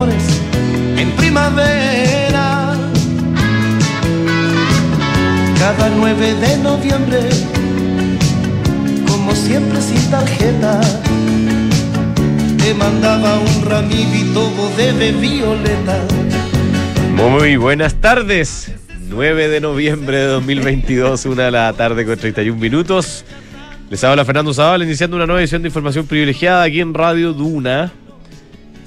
en primavera. Cada 9 de noviembre, como siempre sin tarjeta, te mandaba un ramito de violeta. Muy buenas tardes. 9 de noviembre de 2022, una de la tarde con 31 minutos. Les habla Fernando Zavala iniciando una nueva edición de información privilegiada aquí en Radio Duna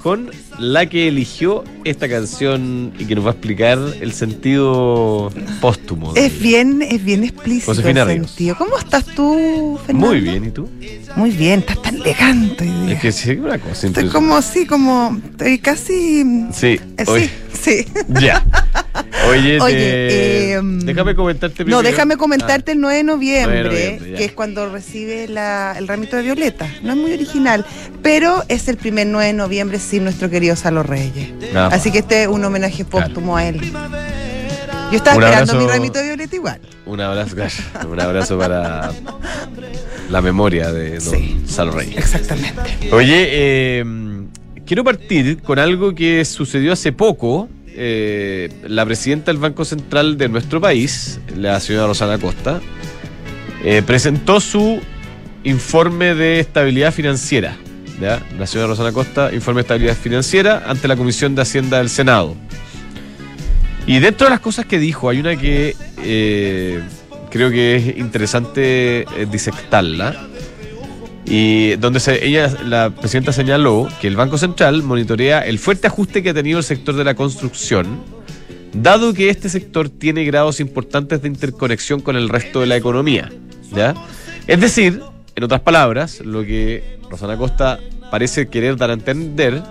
con la que eligió esta canción y que nos va a explicar el sentido póstumo. Es bien, es bien explícito Josefina el Ríos. sentido. ¿Cómo estás tú, Fernando? Muy bien, ¿y tú? Muy bien, estás tan elegante. Es que sí, una cosa Estoy como así, como, estoy casi... Sí, eh, sí, sí. ya. Oye, Oye, te- em, déjame comentarte primero. No, déjame comentarte el 9 de noviembre, 9 de noviembre, que es cuando recibe la- el ramito de violeta. No es muy original, pero es el primer 9 de noviembre sin nuestro querido Salo Reyes. Ah, Así que este es un homenaje póstumo a él. Yo estaba Un esperando abrazo. mi ramito de violeta igual. Un abrazo, un abrazo para la memoria de Don Sí. Salo Reyes. Exactamente. Oye, eh, quiero partir con algo que sucedió hace poco. Eh, la presidenta del Banco Central de nuestro país, la señora Rosana Costa, eh, presentó su informe de estabilidad financiera. ¿Ya? La señora Rosana Costa, informe de estabilidad financiera ante la Comisión de Hacienda del Senado. Y dentro de las cosas que dijo, hay una que eh, creo que es interesante eh, disectarla. Y donde ella, la presidenta señaló que el Banco Central monitorea el fuerte ajuste que ha tenido el sector de la construcción, dado que este sector tiene grados importantes de interconexión con el resto de la economía. ¿ya? Es decir, en otras palabras, lo que Rosana Costa parece querer dar a entender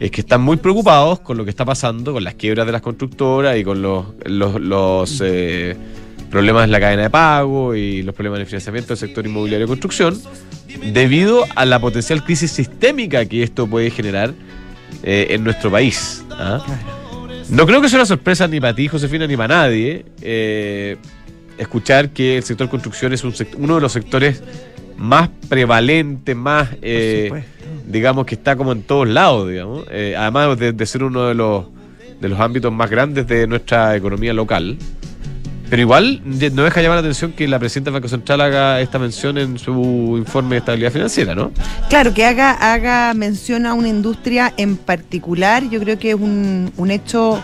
es que están muy preocupados con lo que está pasando, con las quiebras de las constructoras y con los, los, eh, problemas en la cadena de pago y los problemas de financiamiento del sector inmobiliario de construcción, debido a la potencial crisis sistémica que esto puede generar eh, en nuestro país. ¿ah? No creo que sea una sorpresa ni para ti, Josefina, ni para nadie, eh, escuchar que el sector construcción es un sect- uno de los sectores más prevalentes, más, eh, digamos, que está como en todos lados, digamos. Eh, además de, de ser uno de los, de los ámbitos más grandes de nuestra economía local. Pero igual no deja llamar la atención que la presidenta del Banco Central haga esta mención en su informe de estabilidad financiera, ¿no? Claro, que haga, haga mención a una industria en particular, yo creo que es un, un hecho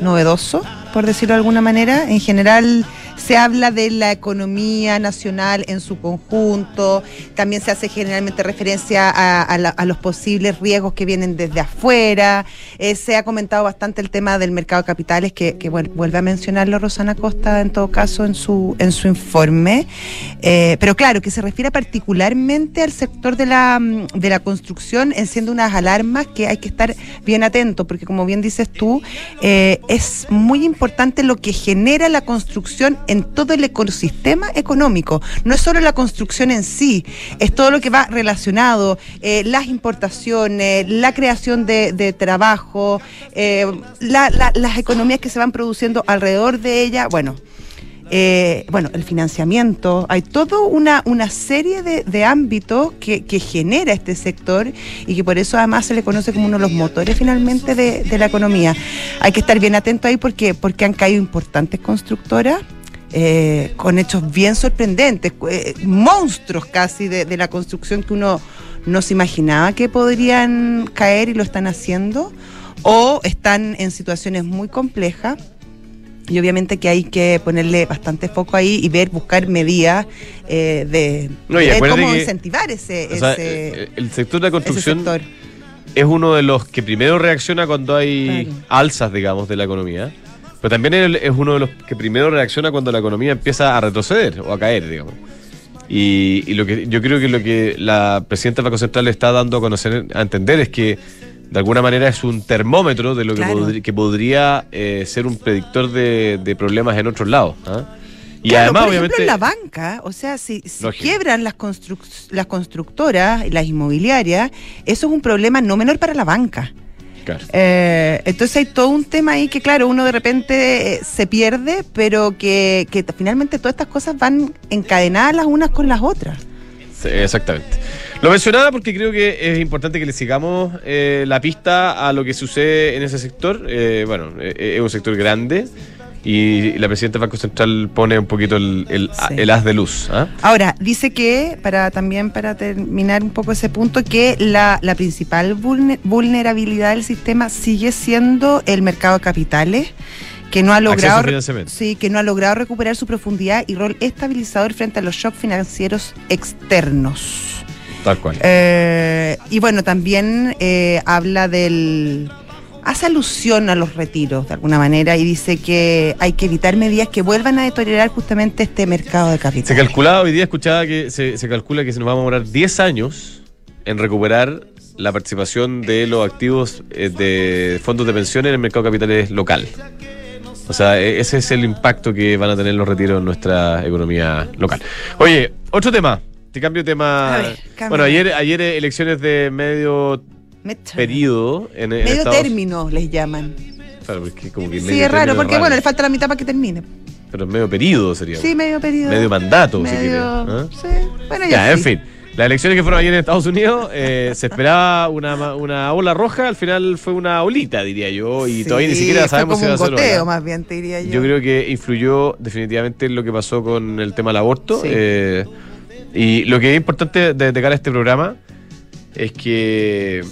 novedoso, por decirlo de alguna manera. En general se habla de la economía nacional en su conjunto, también se hace generalmente referencia a, los posibles riesgos que vienen desde afuera, Eh, se ha comentado bastante el tema del mercado de capitales, que, que vuel- vuelve a mencionarlo Rosana Costa en todo caso en su, en su informe, Eh, pero claro, que se refiere particularmente al sector de la, de la construcción, enciende unas alarmas que hay que estar bien atentos, porque como bien dices tú, eh, es muy importante lo que genera la construcción en todo el ecosistema económico. No es solo la construcción en sí, es todo lo que va relacionado, eh, las importaciones, la creación de, trabajo, eh, la- la- las economías que se van produciendo alrededor de ella. Bueno, eh, bueno, el financiamiento, hay toda una, una serie de, ámbitos que, que genera este sector y que por eso además se le conoce como uno de los motores finalmente de, de la economía. Hay que estar bien atento ahí porque, porque han caído importantes constructoras. Eh, con hechos bien sorprendentes, eh, monstruos casi de, de la construcción que uno no se imaginaba que podrían caer y lo están haciendo, o están en situaciones muy complejas y obviamente que hay que ponerle bastante foco ahí y ver, buscar medidas eh, de, No, cómo que- incentivar ese, sea, ese, el sector de la construcción es uno de los que primero reacciona cuando hay Claro. alzas, digamos, de la economía. Pero también es uno de los que primero reacciona cuando la economía empieza a retroceder o a caer, digamos. Y, y lo que yo creo que lo que la presidenta del Banco Central le está dando a conocer, a entender es que de alguna manera es un termómetro de lo que, podri- que podría eh, ser un predictor de, de problemas en otros lados. ¿ah? Y Claro, además, por obviamente. ejemplo, en la banca, o sea, si, si quiebran las, construc- las constructoras y las inmobiliarias, eso es un problema no menor para la banca. Claro. Eh, entonces hay todo un tema ahí que, claro, uno de repente eh, se pierde, pero que, que finalmente todas estas cosas van encadenadas las unas con las otras. Sí, exactamente. Lo mencionaba porque creo que es importante que le sigamos eh, la pista a lo que sucede en ese sector. Eh, bueno, eh, es un sector grande y la presidenta del Banco Central pone un poquito el, el- Sí. el haz de luz. ¿ah? Ahora, dice que, para también para terminar un poco ese punto, que la, la principal vulne- vulnerabilidad del sistema sigue siendo el mercado de capitales, que no ha logrado sí, que no ha logrado recuperar su profundidad y rol estabilizador frente a los shocks financieros externos. Tal cual. Eh, y bueno, también eh, habla del. Hace alusión a los retiros de alguna manera y dice que hay que evitar medidas que vuelvan a deteriorar justamente este mercado de Se capital. calculaba, hoy día escuchaba que se, se calcula que se nos va a demorar 10 años en recuperar la participación de los activos eh, de fondos de pensiones en el mercado de capitales local. O sea, e- ese es el impacto que van a tener los retiros en nuestra economía local. Oye, otro tema. Te cambio de tema. A ver, bueno, ayer, ayer eh, elecciones de medio Mecha. periodo en, Medio Estados término les llaman. Claro, porque como que Sí, es raro, porque bueno, le falta la mitad para que termine. Pero medio periodo sería. Sí, medio periodo. Medio mandato, si Medio-. ¿ah? Sí, bueno, ya. Ya, en fin. Las elecciones que fueron ayer en Estados Unidos, eh, se esperaba una, una ola roja, al final fue una olita, diría yo, y Sí, todavía ni siquiera fue sabemos si como va a ser ola. más bien, te diría yo. Yo creo que influyó definitivamente en lo que pasó con el tema del aborto. Sí. eh, y lo que es importante de, de cara a este programa es que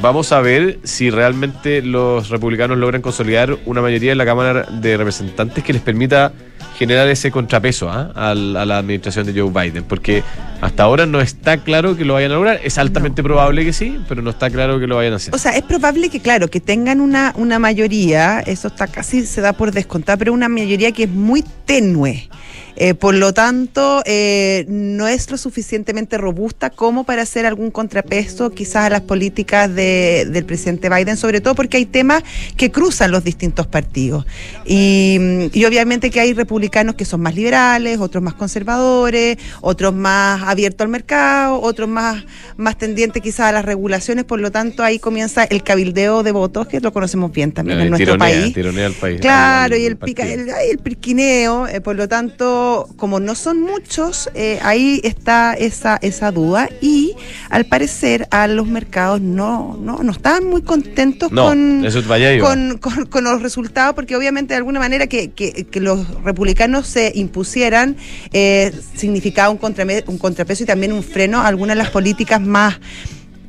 vamos a ver si realmente los republicanos logran consolidar una mayoría en la Cámara de Representantes que les permita generar ese contrapeso al- a la administración de Joe Biden, porque hasta ahora no está claro que lo vayan a lograr. Es altamente probable que sí, pero no está claro que lo vayan a hacer. O sea, es probable que, claro, que tengan una, una mayoría, eso está casi se da por descontar, pero una mayoría que es muy tenue. Eh, por lo tanto, eh, no es lo suficientemente robusta como para hacer algún contrapeso quizás a las políticas de- del presidente Biden, sobre todo porque hay temas que cruzan los distintos partidos. Y, y obviamente que hay republicanos que son más liberales, otros más conservadores, otros más abiertos al mercado, otros más, más tendientes quizás a las regulaciones, por lo tanto ahí comienza el cabildeo de votos, que lo conocemos bien también en Eh, nuestro tironea, país. tironea al país. Claro, al- y el, pica, el, el pirquineo, eh, por lo tanto, como no son muchos, eh, ahí está esa, esa duda y al parecer a los mercados no, no, no estaban muy contentos No, con, eso con, con- con los resultados, porque obviamente de alguna manera que, que- que los republicanos se impusieran eh, significaba un, un contrapeso y también un freno a algunas de las políticas más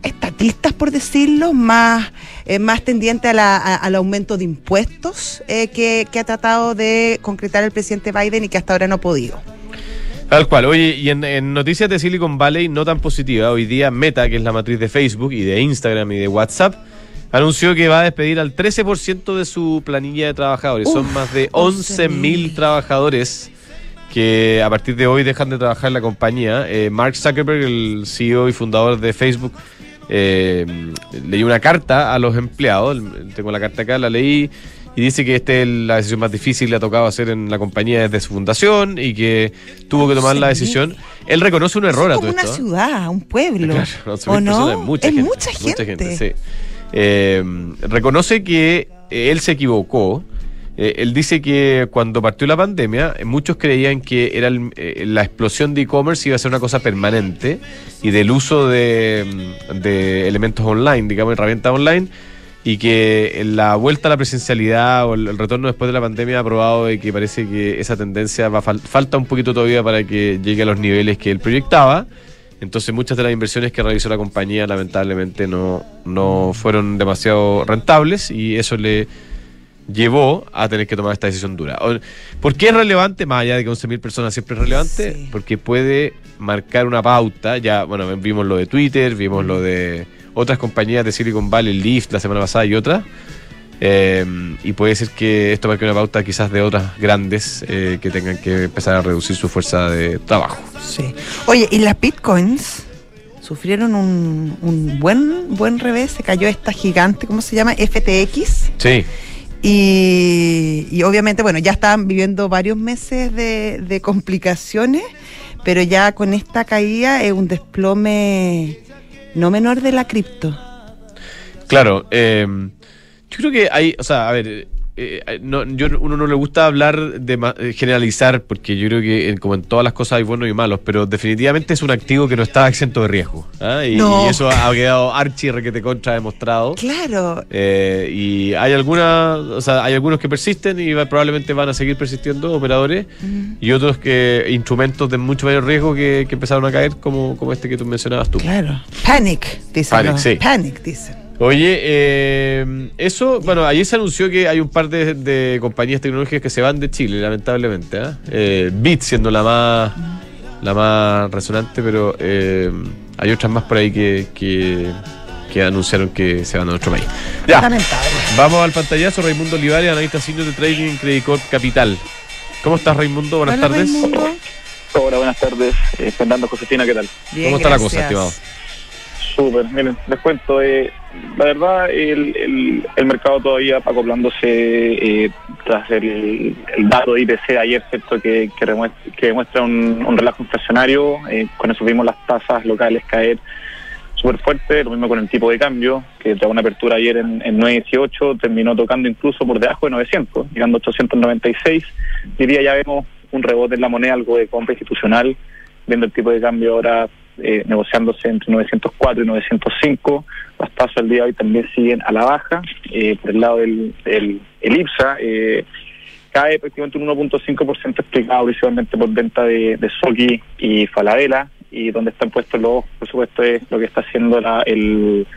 estatistas, por decirlo, más, eh, más tendiente a la- a- al aumento de impuestos eh, que, que ha tratado de concretar el presidente Biden y que hasta ahora no ha podido. Tal cual. Oye, y en, en noticias de Silicon Valley no tan positiva, hoy día Meta, que es la matriz de Facebook y de Instagram y de WhatsApp, anunció que va a despedir al 13% de su planilla de trabajadores. Son más de 11.000 11.000 trabajadores que a partir de hoy dejan de trabajar en la compañía. Eh, Mark Zuckerberg, el CEO y fundador de Facebook, eh, leyó una carta a los empleados. Tengo la carta acá, la leí. Y dice que esta es la decisión más difícil que le ha tocado hacer en la compañía desde su fundación y que tuvo que tomar la 11.000. decisión. Él reconoce un error a es todo como una esto. ciudad, un pueblo. Claro, 11.000 ¿O no? es mucha es gente. mucha gente. sí. Eh, reconoce que eh, él se equivocó. Eh, él dice que cuando partió la pandemia, eh, muchos creían que era el- eh, la explosión de e-commerce iba a ser una cosa permanente y del uso de, mm, elementos online, digamos, herramientas online, y que la vuelta a la presencialidad o el, retorno después de la pandemia ha probado de que parece que esa tendencia va fal- falta un poquito todavía para que llegue a los niveles que él proyectaba. Entonces muchas de las inversiones que realizó la compañía lamentablemente no, no fueron demasiado rentables y eso le llevó a tener que tomar esta decisión dura. ¿Por qué es relevante? Más allá de que 11.000 personas siempre es relevante, Sí. porque puede marcar una pauta. Ya, bueno, vimos lo de Twitter, vimos lo de otras compañías de Silicon Valley, Lyft la semana pasada y otras. Eh, y puede ser que esto marque una pauta quizás de otras grandes eh, que tengan que empezar a reducir su fuerza de trabajo. Sí. Oye, y las bitcoins sufrieron un, un buen, buen revés. Se cayó esta gigante, ¿cómo se llama? FTX. Sí. Y, y obviamente, bueno, ya estaban viviendo varios meses de, de complicaciones, pero ya con esta caída es un desplome no menor de la cripto. Claro, eh, yo creo que hay, o sea, a ver, eh, eh, no, yo, uno no le gusta hablar de eh, generalizar, porque yo creo que eh, como en todas las cosas hay buenos y malos, pero definitivamente es un activo que no está exento de riesgo. ¿ah? Y, No. y eso ha quedado archi requete contra demostrado. Claro. Eh, y hay algunas, o sea, hay algunos que persisten y va- probablemente van a seguir persistiendo operadores y otros que instrumentos de mucho mayor riesgo que, que empezaron a caer como, como este que tú mencionabas tú. Claro. Panic, dicen. Panic, ¿no? sí. Panic, dicen. Oye, eh, eso, bueno, ayer se anunció que hay un par de, de compañías tecnológicas que se van de Chile, lamentablemente. ¿ah? Eh, Bit siendo la más la más resonante, pero eh, hay otras más por ahí que, que, que anunciaron que se van a nuestro país. Ya, Lamentable. vamos al pantallazo. Raimundo Olivares, analista senior de trading en Credit Corp Capital. ¿Cómo estás, Raimundo? Buenas Hola, tardes. Raimundo. Hola, buenas tardes. Eh, Fernando Josefina, ¿qué tal? Bien, ¿Cómo está la cosa, estimado? Súper, miren, les cuento. eh, la verdad, el, el, mercado todavía acoplándose eh, tras el, el dato de IPC ayer, ¿cierto? Que, que, demuestra un, un relajo inflacionario. eh, con eso vimos las tasas locales caer súper fuerte. Lo mismo con el tipo de cambio, que tuvo una apertura ayer en, en 9.18, terminó tocando incluso por debajo de 900, llegando a 896. Diría ya vemos un rebote en la moneda, algo de compra institucional, viendo el tipo de cambio ahora eh, negociándose entre 904 y 905. Las tasas del día de hoy también siguen a la baja. Eh, por el lado del, del el IPSA, eh, cae prácticamente un 1.5% explicado principalmente por venta de, de y Falabella. Y donde están puestos los, por supuesto, es lo que está haciendo la, el,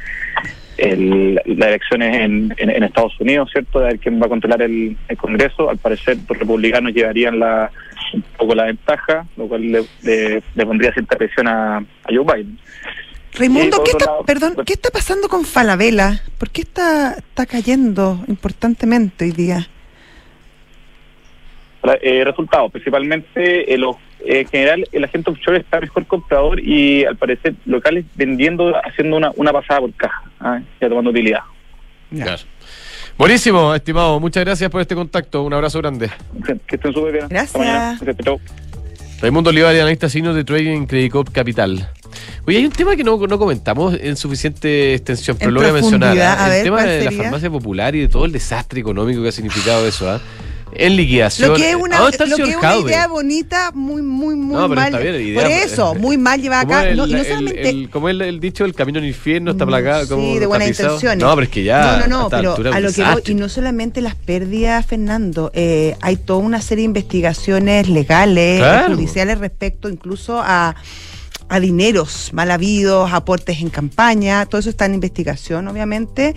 el, las elecciones en, en, en Estados Unidos, ¿cierto? De ver quién va a controlar el, el Congreso. Al parecer, los republicanos llevarían la, un poco la ventaja, lo cual le, le, le pondría cierta presión a, a Joe Biden. Raimundo, ¿qué está, lado, perdón, bueno. ¿qué está pasando con Falabella? ¿Por qué está, está cayendo importantemente hoy día? Eh, resultados, principalmente eh, los, en general el agente offshore está mejor comprador y al parecer locales vendiendo, haciendo una, una pasada por caja, ¿ah? ya tomando utilidad. Claro. Buenísimo, estimado. Muchas gracias por este contacto. Un abrazo grande. Que, estén súper bien. Gracias. Raimundo Olivares, analista senior de trading en Credit Corp Capital. Oye, hay un tema que no, no comentamos en suficiente extensión, pero En lo voy a mencionar. ¿ah? A el ver, tema ¿cuál de la sería? farmacia popular y de todo el desastre económico que ha significado eso. ¿ah? En liquidación. Lo que es una, ¿A dónde está el lo que señor es una Jaume? idea bonita, muy, muy, muy No, mal. está bien, idea- Por eso, muy mal llevada ¿Cómo acá. es No, el, y no el- solamente. el- como el, el dicho, el camino al infierno está Mm, plagado. como sí, de buenas tapizado? intenciones. No, pero es que ya. no, no, no, pero a lo que voy, y no solamente las pérdidas, Fernando, eh, hay toda una serie de investigaciones legales, Claro. judiciales respecto incluso a a dineros mal habidos, aportes en campaña, todo eso está en investigación, obviamente,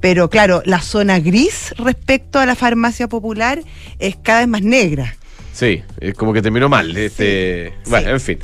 pero claro, la zona gris respecto a la farmacia popular es cada vez más negra. Sí, es como que terminó mal. Este, Sí. Bueno, en fin.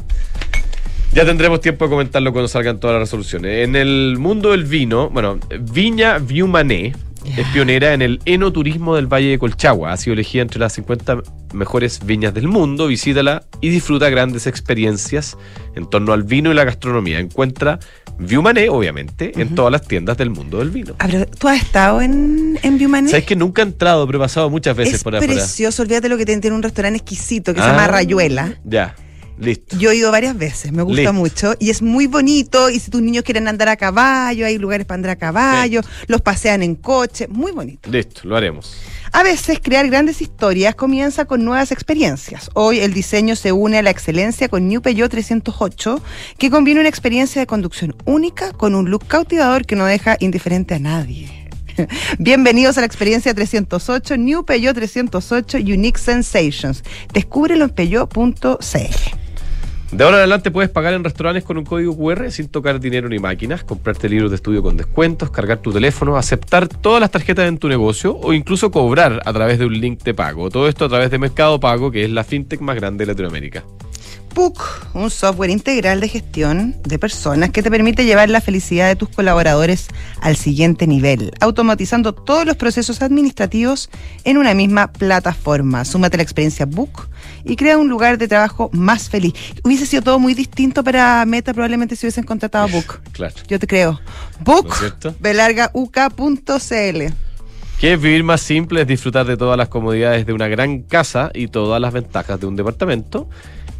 Ya tendremos tiempo de comentarlo cuando salgan todas las resoluciones. En el mundo del vino, bueno, Viña Viumané es pionera en el enoturismo del Valle de Colchagua. Ha sido elegida entre las 50 mejores viñas del mundo. Visítala y disfruta grandes experiencias en torno al vino y la gastronomía. Encuentra Viumané, obviamente, en todas las tiendas del mundo del vino. Ah, pero, ¿Tú has estado en, en Viumané? ¿Sabes que nunca he entrado, pero he pasado muchas veces Es por afuera? precioso, olvídate lo que tiene, tiene un restaurante exquisito que se Ah, llama Rayuela. Ya, listo. Yo he ido varias veces, me gusta Listo. mucho y es muy bonito y si tus niños quieren andar a caballo, hay lugares para andar a caballo, los pasean en coche, muy bonito. Listo, lo haremos. A veces crear grandes historias comienza con nuevas experiencias. Hoy el diseño se une a la excelencia con New Peugeot 308, que combina una experiencia de conducción única con un look cautivador que no deja indiferente a nadie. Bienvenidos a la experiencia 308, New Peugeot 308 Unique Sensations. Descúbrelo en peugeot.cl. De ahora en adelante puedes pagar en restaurantes con un código QR sin tocar dinero ni máquinas, comprarte libros de estudio con descuentos, cargar tu teléfono, aceptar todas las tarjetas en tu negocio o incluso cobrar a través de un link de pago. Todo esto a través de Mercado Pago, que es la fintech más grande de Latinoamérica. Book, un software integral de gestión de personas que te permite llevar la felicidad de tus colaboradores al siguiente nivel, automatizando todos los procesos administrativos en una misma plataforma. Súmate la experiencia Book y crea un lugar de trabajo más feliz. Hubiese sido todo muy distinto para Meta probablemente si hubiesen contratado a Book. Claro. Yo te creo. Book, belargauk.cl. Que es vivir más simple, es disfrutar de todas las comodidades de una gran casa y todas las ventajas de un departamento.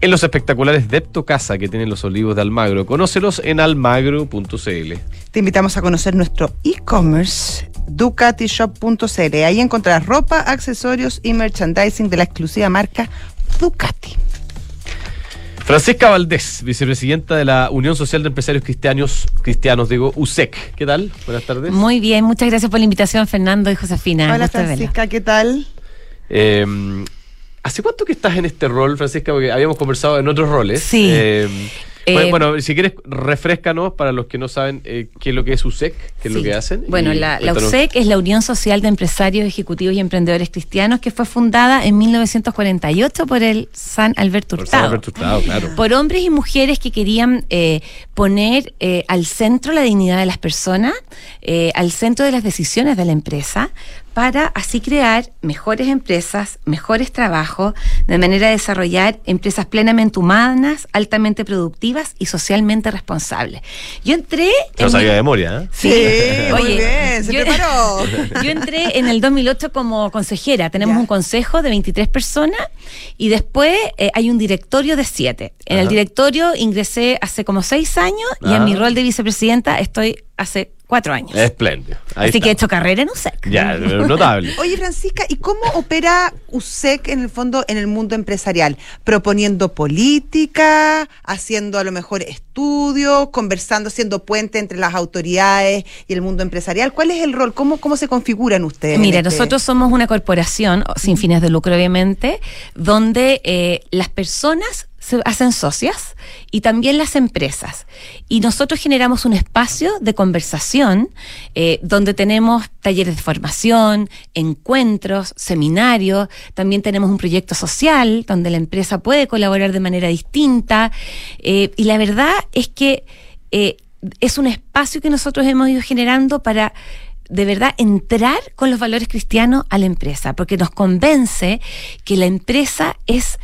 En los espectaculares Depto Casa que tienen los olivos de Almagro. Conócelos en almagro.cl. Te invitamos a conocer nuestro e-commerce ducatishop.cl. Ahí encontrarás ropa, accesorios y merchandising de la exclusiva marca Ducati. Francisca Valdés, vicepresidenta de la Unión Social de Empresarios Cristianos, cristianos digo, USEC. ¿Qué tal? Buenas tardes. Muy bien, muchas gracias por la invitación, Fernando y Josefina. Hola Francisca, ¿qué tal? Eh, ¿Hace cuánto que estás en este rol, Francisca? Porque habíamos conversado en otros roles. Sí. Eh, Eh, bueno, si quieres, refrescanos para los que no saben eh, qué es lo que es USEC, qué es lo que hacen. Bueno, la, la. USEC es la Unión Social de Empresarios, Ejecutivos y Emprendedores Cristianos, que fue fundada en 1948 por el San Alberto Por San Hurtado. Alberto Hurtado, claro. Por hombres y mujeres que querían eh, poner al centro la dignidad de las personas, al centro de las decisiones de la empresa, para así crear mejores empresas, mejores trabajos, de manera de desarrollar empresas plenamente humanas, altamente productivas y socialmente responsables. Yo entré... Lo en sabía de memoria, ¿eh? Sí, muy Oye, bien, se yo- preparó. Yo entré en el 2008 como consejera. Tenemos Ya. un consejo de 23 personas y después eh, hay un directorio de 7. En el directorio ingresé hace como 6 años y Ah. en mi rol de vicepresidenta estoy hace 4 años. Espléndido. Ahí Así que he hecho carrera en USEC. Ya, notable. Oye, Francisca, ¿y cómo opera USEC en el fondo en el mundo empresarial? ¿Proponiendo política, haciendo a lo mejor estudios, conversando, siendo puente entre las autoridades y el mundo empresarial? ¿Cuál es el rol? ¿Cómo, cómo se configuran ustedes? Mira, este- nosotros somos una corporación sin fines de lucro, obviamente, donde eh, las personas se hacen socias y también las empresas. Y nosotros generamos un espacio de conversación eh, donde tenemos talleres de formación, encuentros, seminarios, también tenemos un proyecto social donde la empresa puede colaborar de manera distinta. eh, y la verdad es que eh, es un espacio que nosotros hemos ido generando para de verdad entrar con los valores cristianos a la empresa, porque nos convence que la empresa es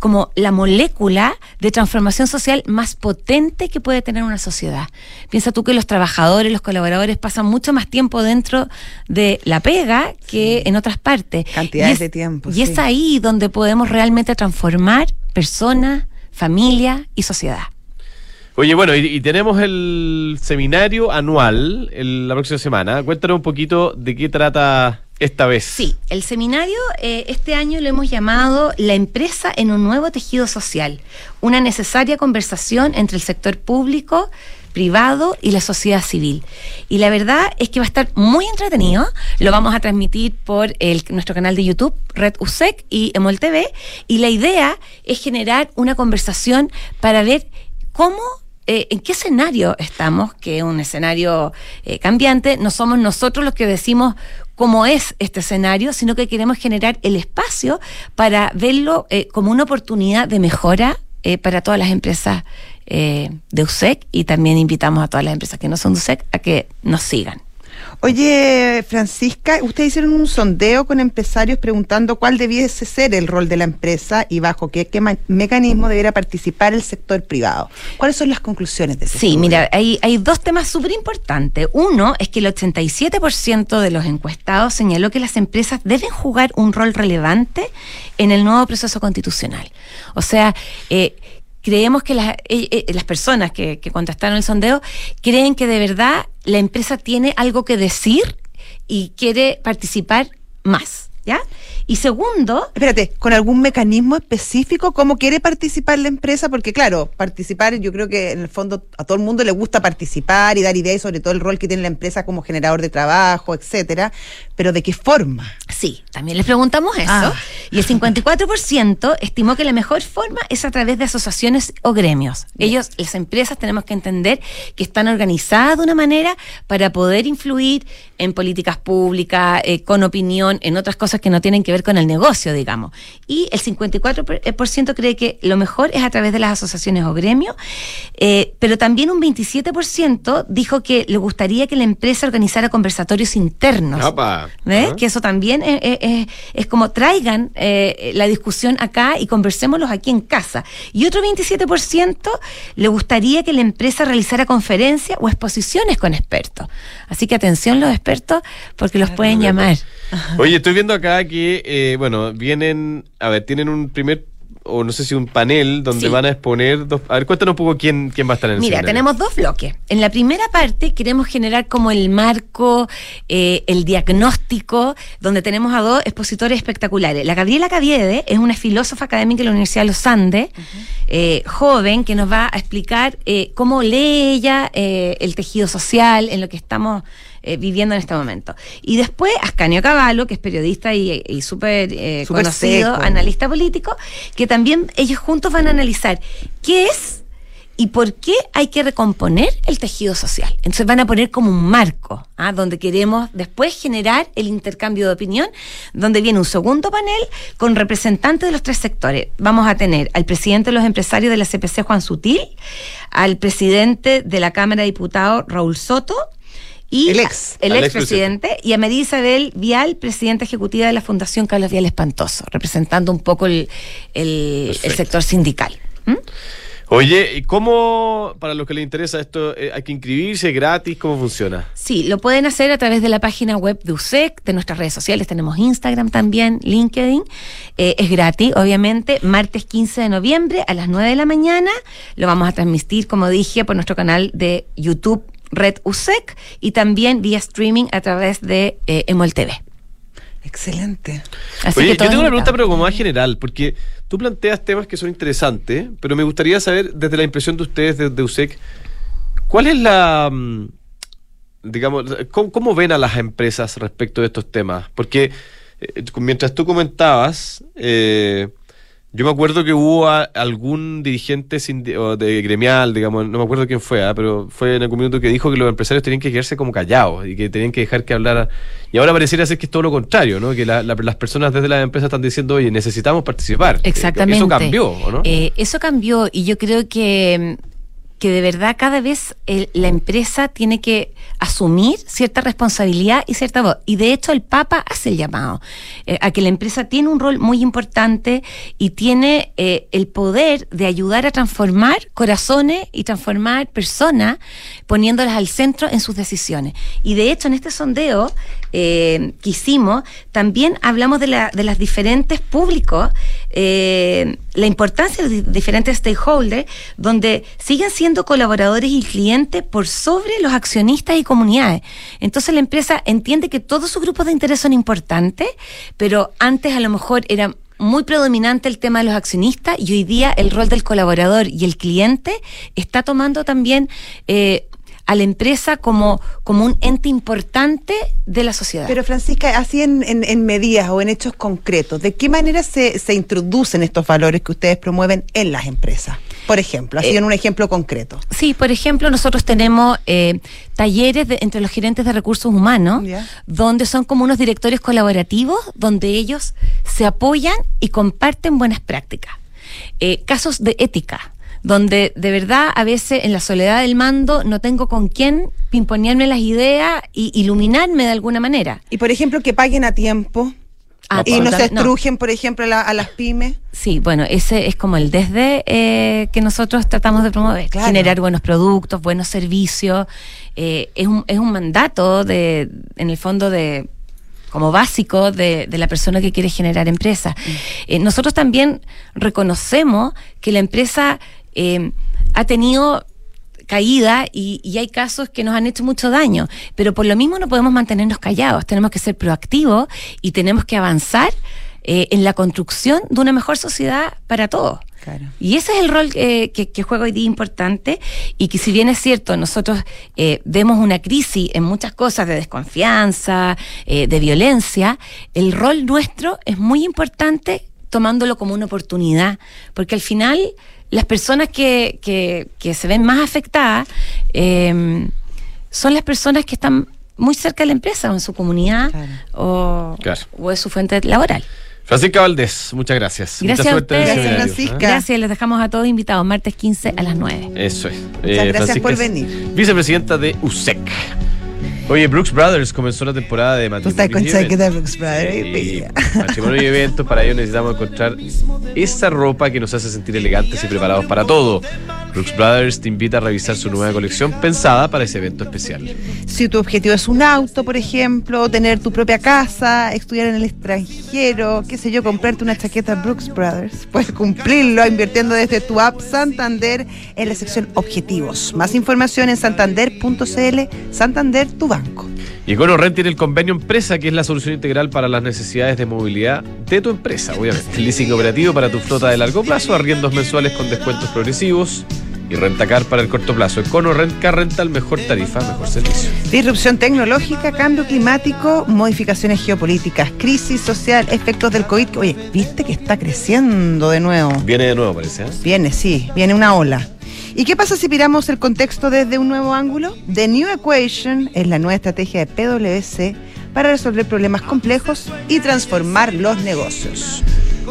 como la molécula de transformación social más potente que puede tener una sociedad. Piensa tú que los trabajadores, los colaboradores pasan mucho más tiempo dentro de la pega que en otras partes. Cantidades es- de tiempo, Y sí. es ahí donde podemos realmente transformar personas, familia y sociedad. Oye, bueno, y, y tenemos el seminario anual la próxima semana. Cuéntanos un poquito de qué trata esta vez. Sí, el seminario eh, este año lo hemos llamado La empresa en un nuevo tejido social, una necesaria conversación entre el sector público, privado y la sociedad civil. Y la verdad es que va a estar muy entretenido. Lo vamos a transmitir por el- nuestro canal de YouTube, Red USEC y Emol TV. Y la idea es generar una conversación para ver cómo eh, ¿En qué escenario estamos? Que es un escenario eh, cambiante. No somos nosotros los que decimos cómo es este escenario, sino que queremos generar el espacio para verlo eh, como una oportunidad de mejora eh, para todas las empresas eh, de USEC y también invitamos a todas las empresas que no son de USEC a que nos sigan. Oye, Francisca, ustedes hicieron un sondeo con empresarios preguntando cuál debiese ser el rol de la empresa y bajo qué, qué mecanismo debiera participar el sector privado. ¿Cuáles son las conclusiones de ese Sí, estudio? mira, hay, hay dos temas súper importantes. Uno es que el 87% de los encuestados señaló que las empresas deben jugar un rol relevante en el nuevo proceso constitucional. O sea, eh, creemos que las, eh, eh, las personas que, que contestaron el sondeo creen que de verdad la empresa tiene algo que decir y quiere participar más, ¿ya? Y segundo, Espérate, ¿con algún mecanismo específico cómo quiere participar la empresa? Porque claro, participar, yo creo que en el fondo a todo el mundo le gusta participar y dar ideas, y sobre todo el rol que tiene la empresa como generador de trabajo, etcétera. Pero ¿de qué forma? Sí, también les preguntamos eso. Ah. Y el 54% estimó que la mejor forma es a través de asociaciones o gremios. Ellos, las empresas, tenemos que entender que están organizadas de una manera para poder influir en políticas públicas, eh, con opinión, en otras cosas que no tienen que ver con el negocio, digamos. Y el 54% cree que lo mejor es a través de las asociaciones o gremios, eh, pero también un 27% dijo que le gustaría que la empresa organizara conversatorios internos. ¿Ves? Que eso también es, es- es- es como traigan eh, la discusión acá y conversémoslos aquí en casa. Y otro 27% le gustaría que la empresa realizara conferencias o exposiciones con expertos. Así que atención los expertos porque los pueden llamar. Oye, estoy viendo acá que, eh, bueno, vienen, a ver, tienen un primer o no sé si un panel donde Sí. van a exponer dos. A ver, cuéntanos un poco quién, quién va a estar en el Mira, seminario. tenemos dos bloques. En la primera parte queremos generar como el marco, eh, el diagnóstico, donde tenemos a dos expositores espectaculares. La Gabriela Caviede es una filósofa académica de la Universidad de los Andes, eh, joven, que nos va a explicar eh, cómo lee ella eh, el tejido social en lo que estamos eh, viviendo en este momento. Y después Ascanio Cavallo, que es periodista y, y súper eh, conocido, seco. analista político, que también ellos juntos van a analizar qué es y por qué hay que recomponer el tejido social. Entonces van a poner como un marco, ¿ah? donde queremos después generar el intercambio de opinión, donde viene un segundo panel con representantes de los tres sectores. Vamos a tener al presidente de los empresarios de la CPC, Juan Sutil, al presidente de la Cámara de Diputados, Raúl Soto, y El ex. el Al ex expresidente. presidente, y a María Isabel Vial, presidenta ejecutiva de la Fundación Carlos Vial Espantoso, representando un poco el, el- sector sindical. ¿Mm? Oye, ¿y cómo, para los que les interesa esto, eh, hay que inscribirse gratis? ¿Cómo funciona? Sí, lo pueden hacer a través de la página web de USEC, de nuestras redes sociales, tenemos Instagram también, LinkedIn, Eh, es gratis, obviamente, martes 15 de noviembre a las 9 de la mañana, lo vamos a transmitir, como dije, por nuestro canal de YouTube Red USEC y también vía streaming a través de eh, Emol TV. Excelente. Así Oye, que yo tengo una pregunta, pero como más general, porque tú planteas temas que son interesantes, pero me gustaría saber, desde la impresión de ustedes, desde USEC, ¿cuál es la. mm, digamos, ¿cómo, cómo ven a las empresas respecto de estos temas? Porque eh, mientras tú comentabas, eh, yo me acuerdo que hubo a- algún dirigente o de gremial, digamos, no me acuerdo quién fue, ah, pero fue en algún minuto que dijo que los empresarios tenían que quedarse como callados y que tenían que dejar que hablara. Y ahora pareciera ser que es todo lo contrario, ¿no? Que la- la- las personas desde las empresas están diciendo, oye, necesitamos participar. Exactamente. Eso cambió, ¿o no? Eh, eso cambió y yo creo que, que de verdad cada vez la empresa tiene que asumir cierta responsabilidad y cierta voz. Y de hecho el Papa hace el llamado eh, a que la empresa tiene un rol muy importante y tiene eh, el poder de ayudar a transformar corazones y transformar personas poniéndolas al centro en sus decisiones. Y de hecho en este sondeo eh, que hicimos también hablamos de, la- de las diferentes públicos, la importancia de diferentes stakeholders, donde siguen siendo colaboradores y clientes por sobre los accionistas y comunidades. Entonces la empresa entiende que todos sus grupos de interés son importantes, pero antes a lo mejor era muy predominante el tema de los accionistas y hoy día el rol del colaborador y el cliente está tomando también eh, a la empresa como, como un ente importante de la sociedad. Pero Francisca, así en, en- en medidas o en hechos concretos, ¿de qué manera se, se introducen estos valores que ustedes promueven en las empresas? Por ejemplo, así Eh, en un ejemplo concreto. Sí, por ejemplo, nosotros tenemos eh, talleres de- entre los gerentes de recursos humanos, donde son como unos directores colaborativos, donde ellos se apoyan y comparten buenas prácticas. Eh, casos de ética, donde de verdad a veces en la soledad del mando no tengo con quién pimponearme las ideas y iluminarme de alguna manera. Y por ejemplo, que paguen a tiempo Ah, y no se no. estrujen, por ejemplo, a, la- a las pymes. Sí, bueno, ese es como el desde eh, que nosotros tratamos de promover, Claro. generar buenos productos, buenos servicios. eh, es, un, es un mandato de, en el fondo de como básico de, de la persona que quiere generar empresa. Eh, nosotros también reconocemos que la empresa eh, ha tenido caída y, y hay casos que nos han hecho mucho daño, pero por lo mismo no podemos mantenernos callados, tenemos que ser proactivos y tenemos que avanzar eh, en la construcción de una mejor sociedad para todos. Claro. Y ese es el rol eh, que, que juega hoy día importante y que si bien es cierto, nosotros eh, vemos una crisis en muchas cosas de desconfianza, eh, de violencia, el rol nuestro es muy importante tomándolo como una oportunidad, porque al final las personas que, que, que se ven más afectadas eh, son las personas que están muy cerca de la empresa o en su comunidad Claro. o, Claro. o es su fuente laboral. Francisca Valdés, muchas gracias. Gracias Mucha a suerte en el ustedes. Gracias, seminario, Francisca. ¿eh? Gracias, les dejamos a todos invitados martes 15 a las 9. Eso es. Eh, Muchas gracias Francisca por venir. Vicepresidenta de USEC. Oye, Brooks Brothers comenzó la temporada de Tú matrimonio. estás con y de. Brooks Brothers. Sí, matrimonio y eventos, para ello necesitamos encontrar esa ropa que nos hace sentir elegantes y preparados para todo. Brooks Brothers te invita a revisar su nueva colección pensada para ese evento especial. Si tu objetivo es un auto, por ejemplo, tener tu propia casa, estudiar en el extranjero, qué sé yo, comprarte una chaqueta Brooks Brothers, puedes cumplirlo invirtiendo desde tu app Santander en la sección Objetivos. Más información en santander.cl, Santander, tu banco. Y EconoRent tiene el convenio empresa, que es la solución integral para las necesidades de movilidad de tu empresa, obviamente. Leasing operativo para tu flota de largo plazo, arriendos mensuales con descuentos progresivos y rentacar para el corto plazo. EconoRent, Car Rental, mejor tarifa, mejor servicio. Disrupción tecnológica, cambio climático, modificaciones geopolíticas, crisis social, efectos del COVID. Oye, ¿viste que está creciendo de nuevo? Viene de nuevo, parece. ¿eh? Viene, sí, viene una ola. ¿Y qué pasa si miramos el contexto desde un nuevo ángulo? The New Equation es la nueva estrategia de PwC para resolver problemas complejos y transformar los negocios.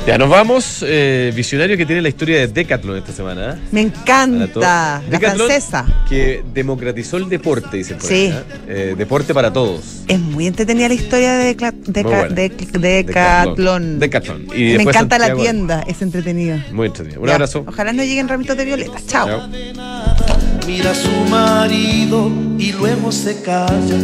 Ya nos vamos. eh, visionario que tiene la historia de Decathlon esta semana. ¿eh? Me encanta. La Decathlon, francesa. Que democratizó el deporte, dice por Sí. ahí, ¿eh? Eh, deporte para todos. Es muy entretenida la historia de, Decla- Deca- Decathlon. Decathlon. Y Me encanta la tienda, es entretenida. Muy entretenido. Un Ya, abrazo. Ojalá no lleguen ramitos de violeta. Chao. Chao. Mira a su marido y luego se calla.